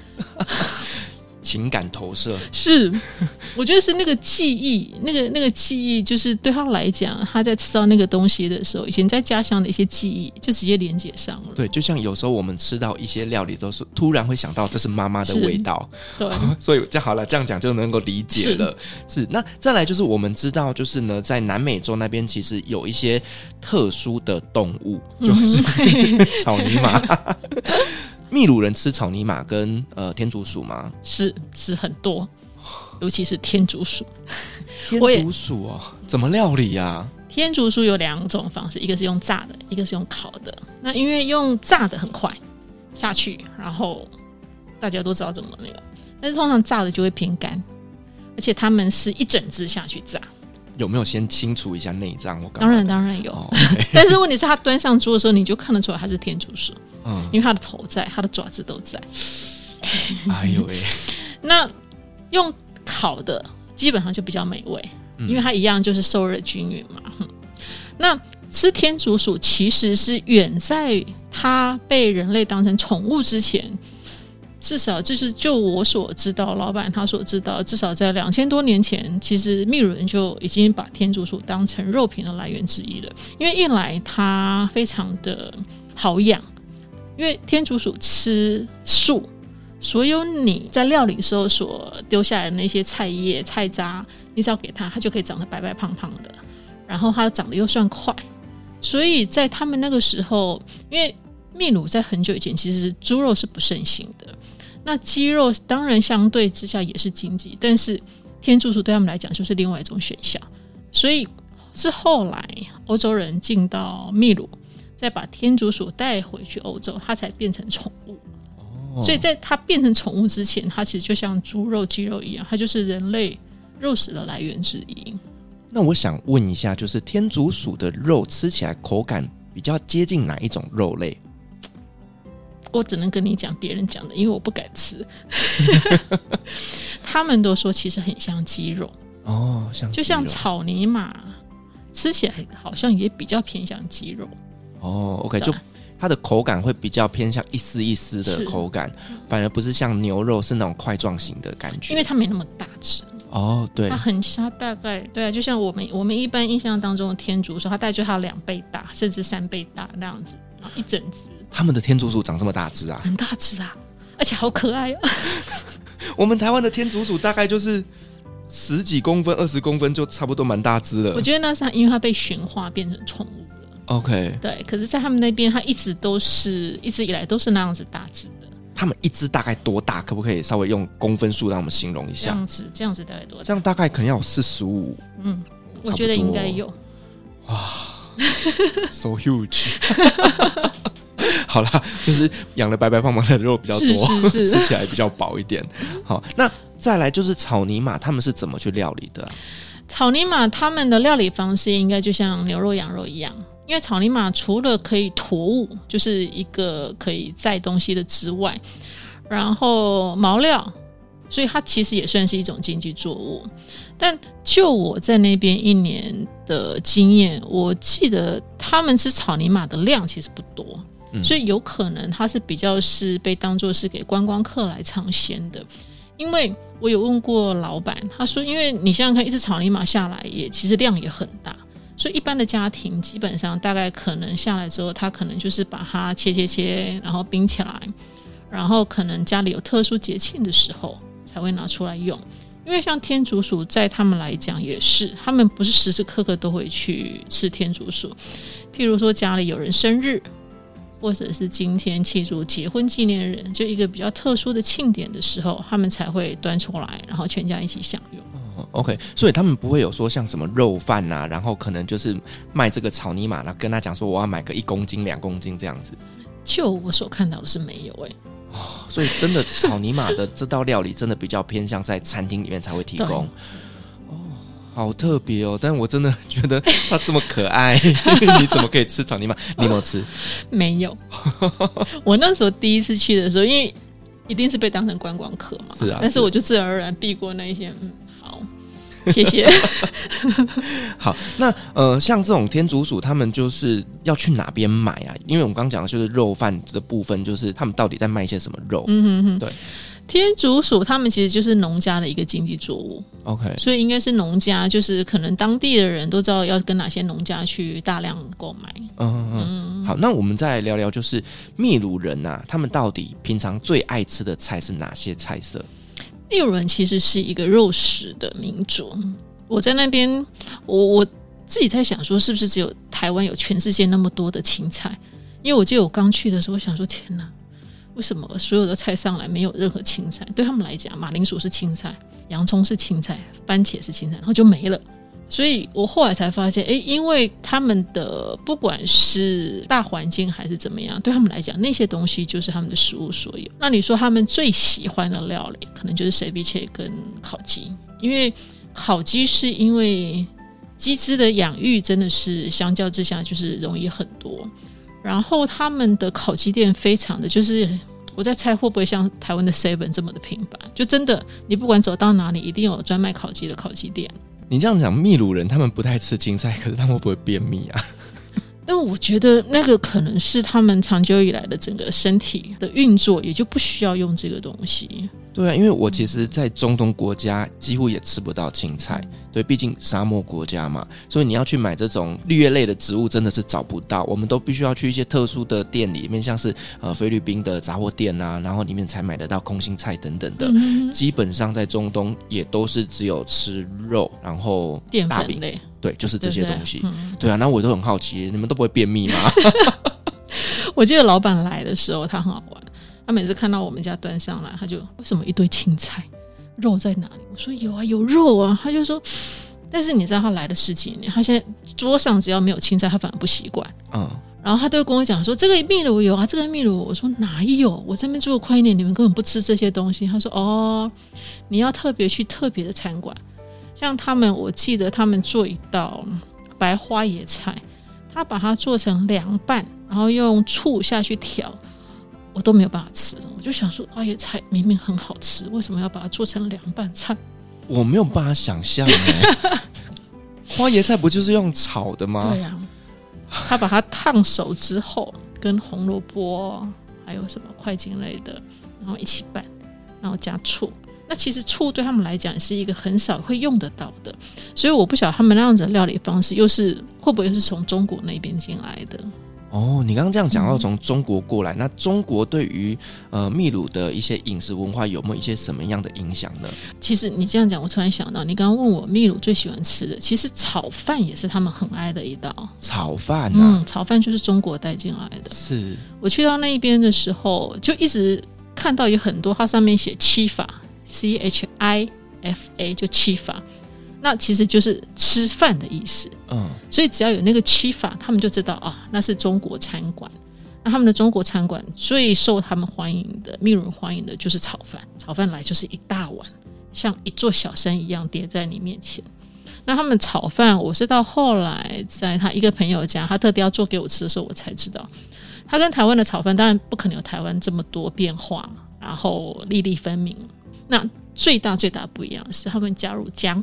情感投射是，我觉得是那个记忆，那个那个记忆，就是对他来讲，他在吃到那个东西的时候，以前在家乡的一些记忆，就直接连接上了。对，就像有时候我们吃到一些料理，都是突然会想到这是妈妈的味道。对，所以这样好了，这样讲就能够理解了。是，是，那再来就是我们知道，就是呢，在南美洲那边其实有一些特殊的动物，就是、嗯、草泥马。秘鲁人吃草泥马跟呃天竺鼠吗？是是很多，尤其是天竺鼠。天竺鼠哦，怎么料理呀、啊？天竺鼠有两种方式，一个是用炸的，一个是用烤的。那因为用炸的很快下去，然后大家都知道怎么那个，但是通常炸的就会偏干，而且他们是一整只下去炸，有没有先清除一下内脏？我当然当然有，哦 okay、但是问题是他端上桌的时候，你就看得出来他是天竺鼠，嗯，因为他的头在，他的爪子都在。哎呦喂！那用烤的基本上就比较美味，嗯、因为它一样就是受热均匀嘛。那吃天竺鼠其实是远在它被人类当成宠物之前。至少就是就我所知道，老板他所知道，至少在两千多年前，其实秘鲁人就已经把天竺鼠当成肉品的来源之一了。因为一来它非常的好养，因为天竺鼠吃素，所有你在料理时候所丢下来的那些菜叶、菜渣，你只要给它，它就可以长得白白胖胖的，然后它长得又算快，所以在他们那个时候，因为秘鲁在很久以前其实猪肉是不盛行的。那鸡肉当然相对之下也是经济，但是天竺鼠对他们来讲就是另外一种选项，所以是后来欧洲人进到秘鲁，再把天竺鼠带回去欧洲，它才变成宠物。哦，所以在它变成宠物之前，它其实就像猪肉、鸡肉一样，它就是人类肉食的来源之一。那我想问一下，就是天竺鼠的肉吃起来口感比较接近哪一种肉类？我只能跟你讲别人讲的，因为我不敢吃。他们都说其实很像鸡肉哦，像就像草泥马，吃起来好像也比较偏向鸡肉哦。OK，就它的口感会比较偏向一丝一丝的口感，反而不是像牛肉是那种块状型的感觉，因为它没那么大只哦。对，它很它大概对啊，就像我们我们一般印象当中的天竺鼠，它大概就它两倍大，甚至三倍大那样子，一整只。他们的天竺鼠长这么大只啊？很大只啊，而且好可爱啊！我们台湾的天竺鼠大概就是十几公分、二十公分，就差不多蛮大只了。我觉得那是因为它被驯化变成宠物了。OK，对。可是，在他们那边，它一直都是一直以来都是那样子大只的。他们一只大概多大？可不可以稍微用公分数让我们形容一下？这样子，这样子大概多大？这样大概可能要有四十五。嗯，我觉得应该有。哇，so huge！好啦，就是养的白白胖胖的肉比较多，是是是 吃起来比较薄一点。好，那再来就是草泥马，他们是怎么去料理的啊？草泥马他们的料理方式应该就像牛肉、羊肉一样，因为草泥马除了可以驮物，就是一个可以载东西的之外，然后毛料，所以它其实也算是一种经济作物。但就我在那边一年的经验，我记得他们吃草泥马的量其实不多。所以有可能它是比较是被当做是给观光客来尝鲜的，因为我有问过老板，他说，因为你想想看，一只草泥马下来也其实量也很大，所以一般的家庭基本上大概可能下来之后，他可能就是把它切切切，然后冰起来，然后可能家里有特殊节庆的时候才会拿出来用。因为像天竺鼠在他们来讲也是，他们不是时时刻刻都会去吃天竺鼠，譬如说家里有人生日。或者是今天庆祝结婚纪念日，就一个比较特殊的庆典的时候，他们才会端出来，然后全家一起享用。哦，OK，所以他们不会有说像什么肉饭呐、啊，然后可能就是卖这个草泥马，然后跟他讲说我要买个一公斤、两公斤这样子。就我所看到的是没有哎、欸。哦，所以真的草泥马的这道料理真的比较偏向在餐厅里面才会提供。好特别哦！但我真的觉得 它这么可爱，你怎么可以吃草泥马？你有没有吃？没有。我那时候第一次去的时候，因为一定是被当成观光客嘛，是啊。但是我就自然而然避过那一些。嗯，好，谢谢。好，那呃，像这种天竺鼠，他们就是要去哪边买啊？因为我们刚刚讲的就是肉贩的部分，就是他们到底在卖一些什么肉？嗯哼哼，对。天竺鼠，他们其实就是农家的一个经济作物。OK，所以应该是农家，就是可能当地的人都知道要跟哪些农家去大量购买。嗯嗯嗯。好，那我们再来聊聊，就是秘鲁人呐、啊，他们到底平常最爱吃的菜是哪些菜色？秘鲁人其实是一个肉食的民族。我在那边，我我自己在想说，是不是只有台湾有全世界那么多的青菜？因为我记得我刚去的时候，我想说，天哪！为什么所有的菜上来没有任何青菜？对他们来讲，马铃薯是青菜，洋葱是青菜，番茄是青菜，然后就没了。所以我后来才发现，诶，因为他们的不管是大环境还是怎么样，对他们来讲，那些东西就是他们的食物所有。那你说他们最喜欢的料理，可能就是 ceviche 跟烤鸡，因为烤鸡是因为鸡只的养育真的是相较之下就是容易很多。然后他们的烤鸡店非常的就是，我在猜会不会像台湾的 Seven 这么的频繁？就真的你不管走到哪里，一定有专卖烤鸡的烤鸡店。你这样讲，秘鲁人他们不太吃青菜，可是他们会不会便秘啊？但我觉得那个可能是他们长久以来的整个身体的运作，也就不需要用这个东西。对啊，因为我其实，在中东国家几乎也吃不到青菜。对，毕竟沙漠国家嘛，所以你要去买这种绿叶类的植物，真的是找不到。我们都必须要去一些特殊的店里面，像是呃菲律宾的杂货店啊，然后里面才买得到空心菜等等的。嗯、基本上在中东也都是只有吃肉，然后大饼类，对，就是这些东西。对，对，嗯、对啊，那我都很好奇，你们都不会便秘吗？我记得老板来的时候，他很好玩。他每次看到我们家端上来，他就为什么一堆青菜，肉在哪里？我说有啊，有肉啊。他就说，但是你知道他来的十几年，他现在桌上只要没有青菜，他反而不习惯。嗯，然后他都会跟我讲说，这个秘鲁有啊，这个秘鲁。我说哪有？我这边住了快一年，你们根本不吃这些东西。他说哦，你要特别去特别的餐馆，像他们，我记得他们做一道白花野菜，他把它做成凉拌，然后用醋下去调。我都没有办法吃，我就想说，花椰菜明明很好吃，为什么要把它做成凉拌菜？我没有办法想象哎，花椰菜不就是用炒的吗？对呀、啊，他把它烫熟之后，跟红萝卜还有什么块茎类的，然后一起拌，然后加醋。那其实醋对他们来讲是一个很少会用得到的，所以我不晓得他们那样子的料理方式，又是会不会又是从中国那边进来的？哦，你刚刚这样讲到从中国过来，嗯、那中国对于呃秘鲁的一些饮食文化有没有一些什么样的影响呢？其实你这样讲，我突然想到，你刚刚问我秘鲁最喜欢吃的，其实炒饭也是他们很爱的一道。炒饭啊，嗯，炒饭就是中国带进来的。是我去到那一边的时候，就一直看到有很多，它上面写七法，C H I F A，就七法。那其实就是吃饭的意思，嗯，所以只要有那个吃法，他们就知道啊，那是中国餐馆。那他们的中国餐馆最受他们欢迎的、秘鲁人欢迎的就是炒饭。炒饭来就是一大碗，像一座小山一样叠在你面前。那他们炒饭，我是到后来在他一个朋友家，他特地要做给我吃的时候，我才知道，他跟台湾的炒饭当然不可能有台湾这么多变化，然后粒粒分明。那最大最大不一样是他们加入姜。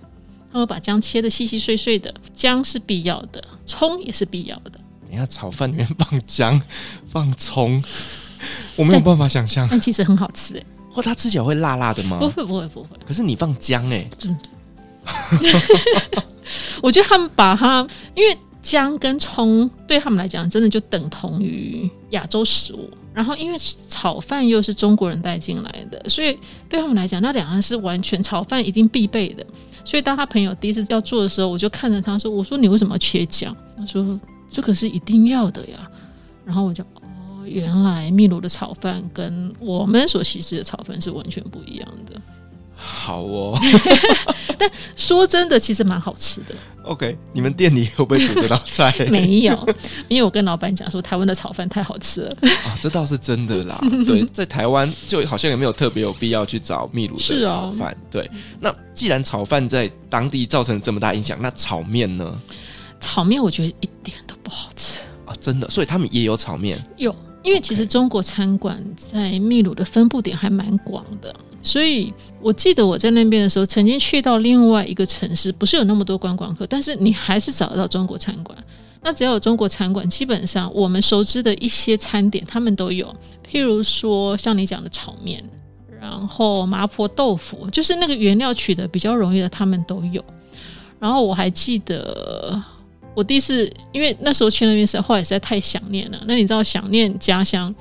他会把姜切的细细碎碎的，姜是必要的，葱也是必要的。等下炒饭里面放姜、放葱，我没有办法想象。但 其实很好吃哎。或它吃起来会辣辣的吗？不会不会不会。可是你放姜哎，真的。我觉得他们把它，因为姜跟葱对他们来讲，真的就等同于亚洲食物。然后因为炒饭又是中国人带进来的，所以对他们来讲，那两样是完全炒饭一定必备的。所以当他朋友第一次要做的时候，我就看着他说：“我说你为什么要切姜？”他说：“这个是一定要的呀。”然后我就哦，原来秘鲁的炒饭跟我们所习食的炒饭是完全不一样的。好哦，但说真的，其实蛮好吃的。OK，你们店里有不会煮这道菜？没有，因为我跟老板讲说，台湾的炒饭太好吃了。啊，这倒是真的啦。对，在台湾就好像也没有特别有必要去找秘鲁的炒饭。哦、对，那既然炒饭在当地造成这么大影响，那炒面呢？炒面我觉得一点都不好吃啊，真的。所以他们也有炒面？有，因为其实中国餐馆在秘鲁的分布点还蛮广的。所以，我记得我在那边的时候，曾经去到另外一个城市，不是有那么多观光客，但是你还是找得到中国餐馆。那只要有中国餐馆，基本上我们熟知的一些餐点，他们都有。譬如说，像你讲的炒面，然后麻婆豆腐，就是那个原料取得比较容易的，他们都有。然后我还记得，我第一次，因为那时候去那边时候，后来实在太想念了。那你知道，想念家乡。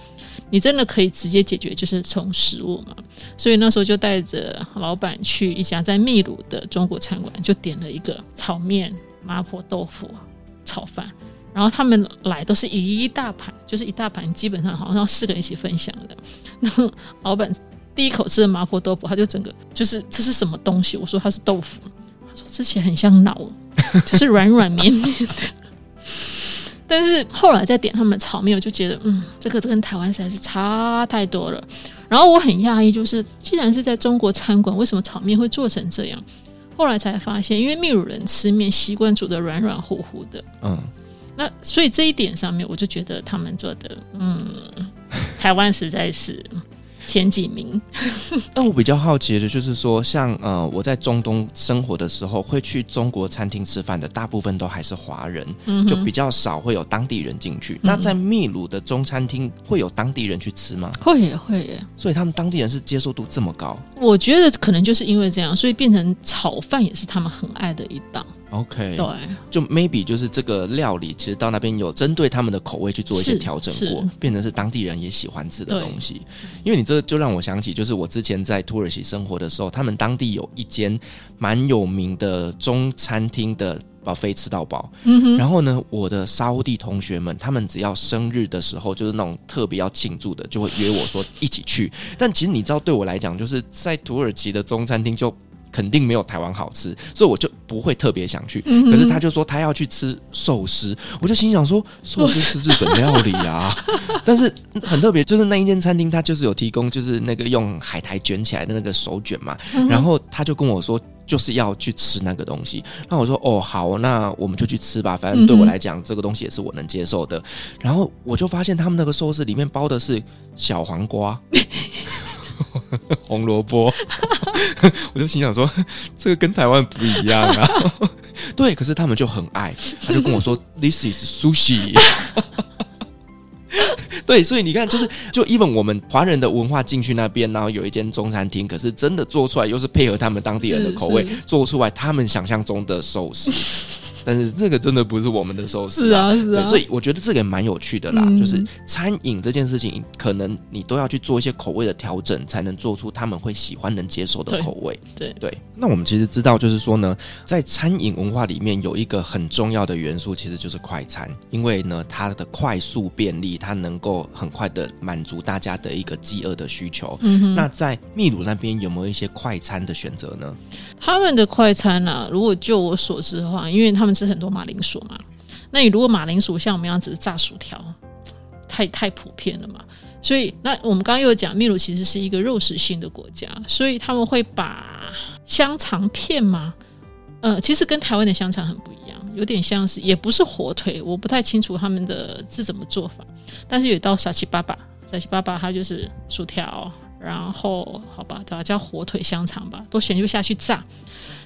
你真的可以直接解决，就是从食物嘛。所以那时候就带着老板去一家在秘鲁的中国餐馆，就点了一个炒面、麻婆豆腐、炒饭。然后他们来都是一大盘，就是一大盘，基本上好像要四个人一起分享的。那老板第一口吃的麻婆豆腐，他就整个就是这是什么东西？我说它是豆腐，他说吃起来很像脑，就是软软绵绵的。但是后来再点他们的炒面，我就觉得，嗯，这个这跟台湾实在是差太多了。然后我很讶异，就是既然是在中国餐馆，为什么炒面会做成这样？后来才发现，因为秘鲁人吃面习惯煮的软软乎乎的，嗯，那所以这一点上面，我就觉得他们做的，嗯，台湾实在是。前几名，那我比较好奇的就是说，像呃，我在中东生活的时候，会去中国餐厅吃饭的，大部分都还是华人，嗯、就比较少会有当地人进去。嗯、那在秘鲁的中餐厅会有当地人去吃吗？会耶，会耶。所以他们当地人是接受度这么高？我觉得可能就是因为这样，所以变成炒饭也是他们很爱的一道。OK，对，就 maybe 就是这个料理，其实到那边有针对他们的口味去做一些调整过，变成是当地人也喜欢吃的东西。因为你这就让我想起，就是我之前在土耳其生活的时候，他们当地有一间蛮有名的中餐厅的 buffet 吃到饱。嗯。然后呢，我的沙乌地同学们，他们只要生日的时候，就是那种特别要庆祝的，就会约我说一起去。但其实你知道，对我来讲，就是在土耳其的中餐厅就。肯定没有台湾好吃，所以我就不会特别想去。嗯、可是他就说他要去吃寿司，我就心想说 寿司是日本料理啊。但是很特别，就是那一间餐厅，他就是有提供，就是那个用海苔卷起来的那个手卷嘛。嗯、然后他就跟我说，就是要去吃那个东西。那我说哦好，那我们就去吃吧。反正对我来讲，这个东西也是我能接受的。然后我就发现他们那个寿司里面包的是小黄瓜。红萝卜，我就心想说，这个跟台湾不一样啊。对，可是他们就很爱，他就跟我说，This is sushi。对，所以你看，就是就 even 我们华人的文化进去那边，然后有一间中餐厅，可是真的做出来又是配合他们当地人的口味，做出来他们想象中的寿司。但是这个真的不是我们的寿司，啊，是啊，是啊，所以我觉得这个也蛮有趣的啦。嗯、就是餐饮这件事情，可能你都要去做一些口味的调整，才能做出他们会喜欢、能接受的口味。对对，对。那我们其实知道，就是说呢，在餐饮文化里面有一个很重要的元素，其实就是快餐，因为呢，它的快速便利，它能够很快的满足大家的一个饥饿的需求。嗯哼。那在秘鲁那边有没有一些快餐的选择呢？他们的快餐啊，如果就我所知的话，因为他们。吃很多马铃薯嘛？那你如果马铃薯像我们这样子炸薯条，太太普遍了嘛？所以那我们刚刚又讲，秘鲁其实是一个肉食性的国家，所以他们会把香肠片嘛？呃，其实跟台湾的香肠很不一样，有点像是，也不是火腿，我不太清楚他们的是怎么做法。但是有道萨奇巴巴，萨奇巴巴它就是薯条，然后好吧，叫叫火腿香肠吧，都选就下去炸。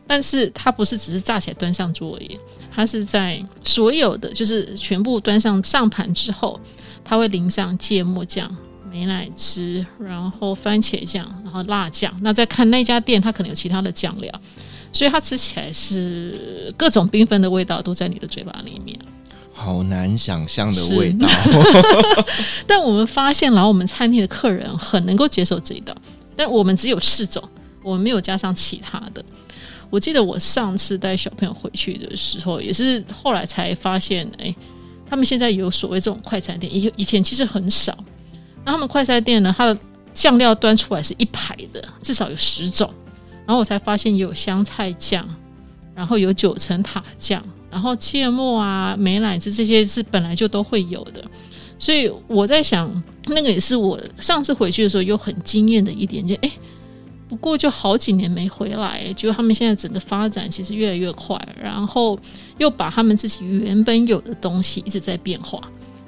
但是它不是只是炸起来端上桌而已，它是在所有的就是全部端上上盘之后，它会淋上芥末酱、美乃滋，然后番茄酱，然后辣酱。那再看那家店，它可能有其他的酱料，所以它吃起来是各种缤纷的味道都在你的嘴巴里面，好难想象的味道。但我们发现，来我们餐厅的客人很能够接受这一道，但我们只有四种，我们没有加上其他的。我记得我上次带小朋友回去的时候，也是后来才发现，哎、他们现在有所谓这种快餐店，以以前其实很少。那他们快餐店呢，它的酱料端出来是一排的，至少有十种。然后我才发现有香菜酱，然后有九层塔酱，然后芥末啊、美乃滋这些是本来就都会有的。所以我在想，那个也是我上次回去的时候有很惊艳的一点，就哎。不过就好几年没回来，就他们现在整个发展其实越来越快，然后又把他们自己原本有的东西一直在变化。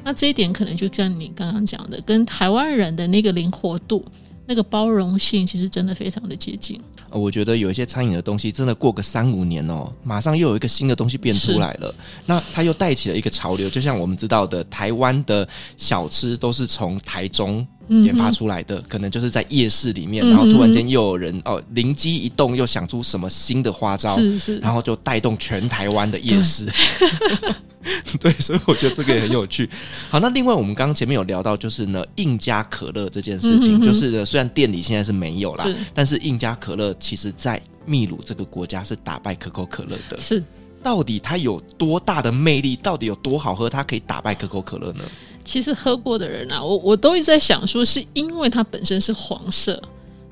那这一点可能就像你刚刚讲的，跟台湾人的那个灵活度、那个包容性，其实真的非常的接近。我觉得有一些餐饮的东西，真的过个三五年哦，马上又有一个新的东西变出来了。那它又带起了一个潮流，就像我们知道的，台湾的小吃都是从台中。研发出来的，可能就是在夜市里面，然后突然间又有人哦灵机一动，又想出什么新的花招，是是，然后就带动全台湾的夜市。对，所以我觉得这个也很有趣。好，那另外我们刚刚前面有聊到，就是呢，印加可乐这件事情，就是呢，虽然店里现在是没有啦，但是印加可乐其实在秘鲁这个国家是打败可口可乐的。是，到底它有多大的魅力？到底有多好喝？它可以打败可口可乐呢？其实喝过的人啊，我我都一直在想说，是因为它本身是黄色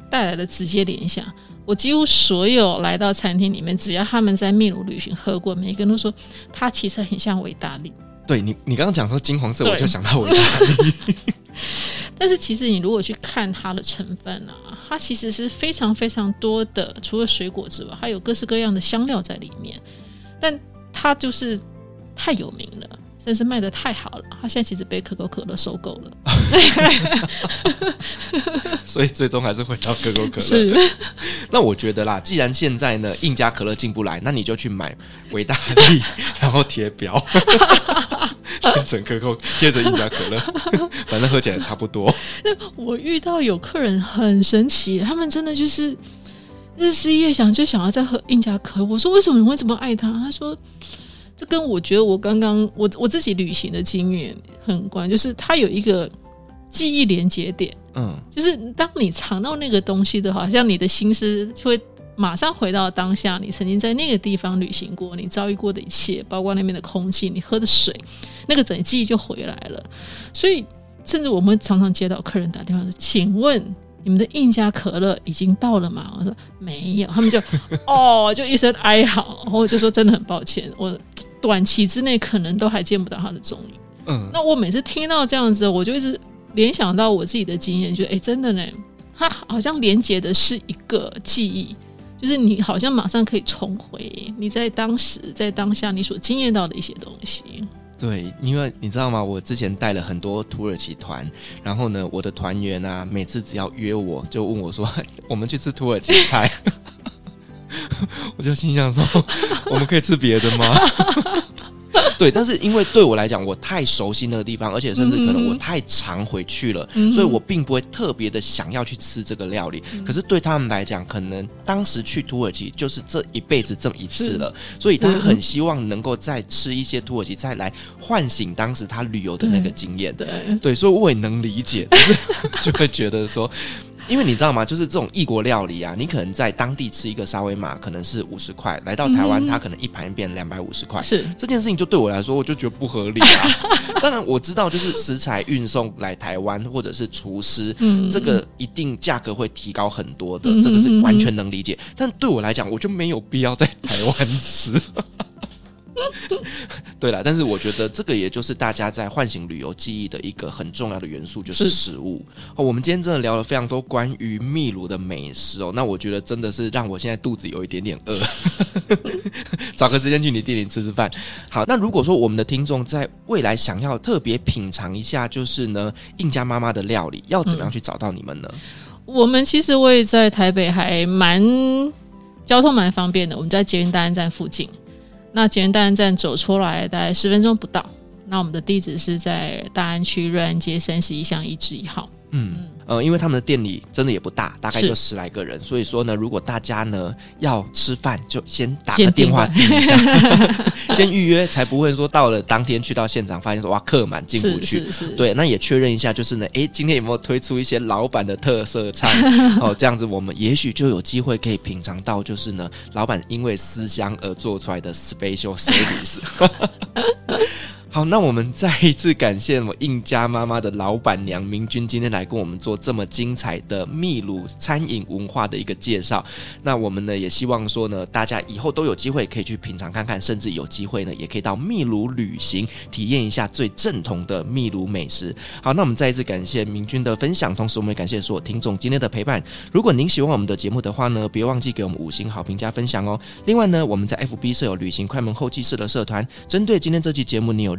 带来的直接联想。我几乎所有来到餐厅里面，只要他们在秘鲁旅行喝过，每个人都说它其实很像维达利。对你，你刚刚讲说金黄色，我就想到维达利。但是其实你如果去看它的成分啊，它其实是非常非常多的，除了水果之外，还有各式各样的香料在里面。但它就是太有名了。真是卖的太好了，他现在其实被可口可乐收购了，所以最终还是回到可口可乐。是，那我觉得啦，既然现在呢，印加可乐进不来，那你就去买维大利，然后贴标，变成可口贴着印加可乐，反正喝起来差不多。那我遇到有客人很神奇，他们真的就是日思夜想，就想要再喝印加可乐。我说，为什么你会这么爱他？他说。这跟我觉得我刚刚我我自己旅行的经验很关，就是它有一个记忆连接点，嗯，就是当你尝到那个东西的话，像你的心思就会马上回到当下，你曾经在那个地方旅行过，你遭遇过的一切，包括那边的空气，你喝的水，那个整个记忆就回来了。所以，甚至我们常常接到客人打电话说：“请问你们的印加可乐已经到了吗？”我说：“没有。”他们就哦，就一声哀嚎，然后我就说：“真的很抱歉，我。”短期之内可能都还见不到他的踪影。嗯，那我每次听到这样子，我就一直联想到我自己的经验，觉得哎，真的呢，他好像连接的是一个记忆，就是你好像马上可以重回你在当时在当下你所经验到的一些东西。对，因为你知道吗？我之前带了很多土耳其团，然后呢，我的团员啊，每次只要约我就问我说：“ 我们去吃土耳其菜。” 我就心想说，我们可以吃别的吗？对，但是因为对我来讲，我太熟悉那个地方，而且甚至可能我太常回去了，嗯、所以我并不会特别的想要去吃这个料理。嗯、可是对他们来讲，可能当时去土耳其就是这一辈子这么一次了，所以他很希望能够再吃一些土耳其菜来唤醒当时他旅游的那个经验。对，对，所以我也能理解，就会觉得说。因为你知道吗？就是这种异国料理啊，你可能在当地吃一个沙威玛可能是五十块，来到台湾，嗯、它可能一盘变两百五十块。是这件事情，就对我来说，我就觉得不合理啊。当然我知道，就是食材运送来台湾，或者是厨师，嗯、这个一定价格会提高很多的，嗯、这个是完全能理解。嗯、但对我来讲，我就没有必要在台湾吃。对了，但是我觉得这个也就是大家在唤醒旅游记忆的一个很重要的元素，就是食物。哦，我们今天真的聊了非常多关于秘鲁的美食哦，那我觉得真的是让我现在肚子有一点点饿，找个时间去你店里吃吃饭。好，那如果说我们的听众在未来想要特别品尝一下，就是呢印加妈妈的料理，要怎么样去找到你们呢？嗯，我们其实我也在台北，还蛮交通蛮方便的，我们在捷运大安站附近。那捷运大安站走出来大概十分钟不到。那我们的地址是在大安区瑞安街三十一巷一至一号。嗯。呃，因为他们的店里真的也不大，大概就十来个人，所以说呢，如果大家呢要吃饭，就先打个电话订一下，先预约，才不会说到了当天去到现场发现说哇客满进不去。对，那也确认一下，就是呢，哎，今天有没有推出一些老板的特色菜？哦，这样子我们也许就有机会可以品尝到，就是呢，老板因为思乡而做出来的 special service。好，那我们再一次感谢我印家妈妈的老板娘明君今天来跟我们做这么精彩的秘鲁餐饮文化的一个介绍。那我们呢也希望说呢，大家以后都有机会可以去品尝看看，甚至有机会呢也可以到秘鲁旅行，体验一下最正统的秘鲁美食。好，那我们再一次感谢明君的分享，同时我们也感谢所有听众今天的陪伴。如果您喜欢我们的节目的话呢，别忘记给我们五星好评加分享哦。另外呢，我们在 FB 设有旅行快门后期室的社团，针对今天这期节目，你有